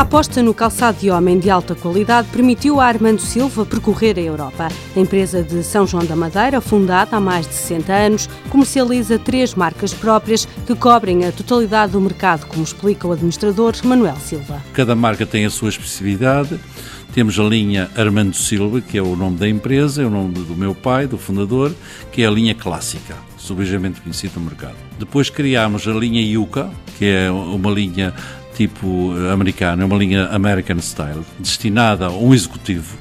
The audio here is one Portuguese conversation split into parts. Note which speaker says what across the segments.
Speaker 1: A aposta no calçado de homem de alta qualidade permitiu a Armando Silva percorrer a Europa. A empresa de São João da Madeira, fundada há mais de 60 anos, comercializa três marcas próprias que cobrem a totalidade do mercado, como explica o administrador Manuel Silva.
Speaker 2: Cada marca tem a sua especificidade. Temos a linha Armando Silva, que é o nome da empresa, é o nome do meu pai, do fundador, que é a linha clássica, subejamente conhecida no mercado. Depois criámos a linha Yuka, que é uma linha tipo americana, uma linha American Style, destinada a um executivo.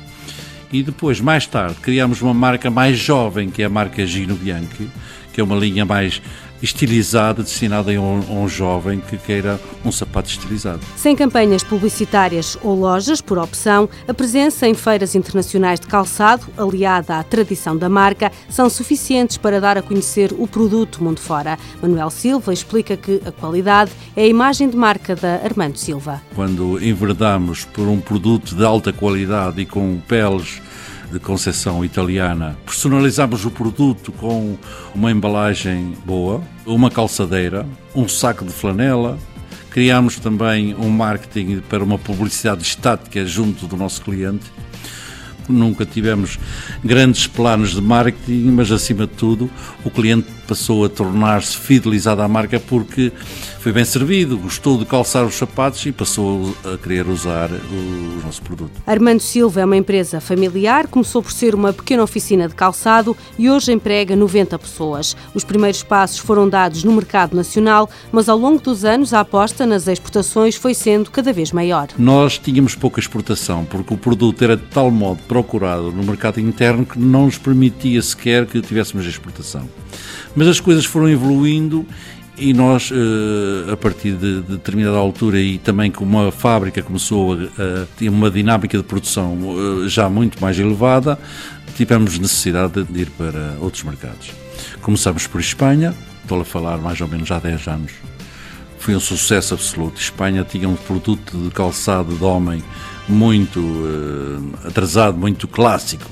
Speaker 2: E depois, mais tarde, criámos uma marca mais jovem, que é a marca Gino Bianchi, que é uma linha mais estilizada, destinada a um, a um, jovem que queira um sapato estilizado.
Speaker 1: Sem campanhas publicitárias ou lojas, por opção, a presença em feiras internacionais de calçado, aliada à tradição da marca, são suficientes para dar a conhecer o produto mundo fora. Manuel Silva explica que a qualidade é a imagem de marca da Armando Silva.
Speaker 2: Quando enverdamos por um produto de alta qualidade e com peles de concepção italiana. Personalizamos o produto com uma embalagem boa, uma calçadeira, um saco de flanela. Criamos também um marketing para uma publicidade estática junto do nosso cliente nunca tivemos grandes planos de marketing, mas acima de tudo o cliente passou a tornar-se fidelizado à marca porque foi bem servido, gostou de calçar os sapatos e passou a querer usar o nosso produto.
Speaker 1: Armando Silva é uma empresa familiar, começou por ser uma pequena oficina de calçado e hoje emprega 90 pessoas. Os primeiros passos foram dados no mercado nacional, mas ao longo dos anos a aposta nas exportações foi sendo cada vez maior.
Speaker 2: Nós tínhamos pouca exportação porque o produto era de tal modo procurado no mercado interno que não nos permitia sequer que tivéssemos exportação. Mas as coisas foram evoluindo e nós, eh, a partir de determinada altura e também com uma fábrica começou a, ter uma dinâmica de produção eh, já muito mais elevada, tivemos necessidade de ir para outros mercados. Começamos por Espanha, estou a falar mais ou menos há 10 anos. Foi um sucesso absoluto. Espanha tinha um produto de calçado de homem muito uh, atrasado, muito clássico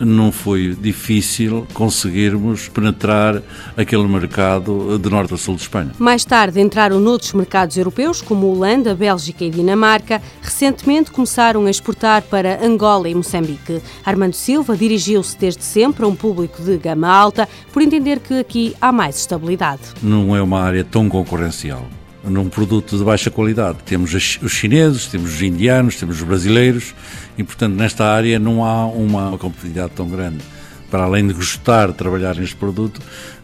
Speaker 2: não foi difícil conseguirmos penetrar aquele mercado de norte a sul de Espanha.
Speaker 1: Mais tarde entraram noutros mercados europeus, como Holanda, Bélgica e Dinamarca. Recentemente começaram a exportar para Angola e Moçambique. Armando Silva dirigiu-se desde sempre a um público de gama alta, por entender que aqui há mais estabilidade.
Speaker 2: Não é uma área tão concorrencial num produto de baixa qualidade. Temos os chineses, temos os indianos, temos os brasileiros e, portanto, nesta área não há uma competitividade tão grande. Para além de gostar de trabalhar neste produto,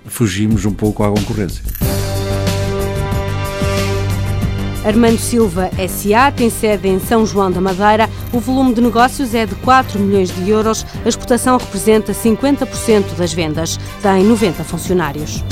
Speaker 2: fugimos um pouco à concorrência.
Speaker 1: Armando Silva SA tem sede em São João da Madeira. O volume de negócios é de 4 milhões de euros. A exportação representa 50% das vendas. Tem 90 funcionários.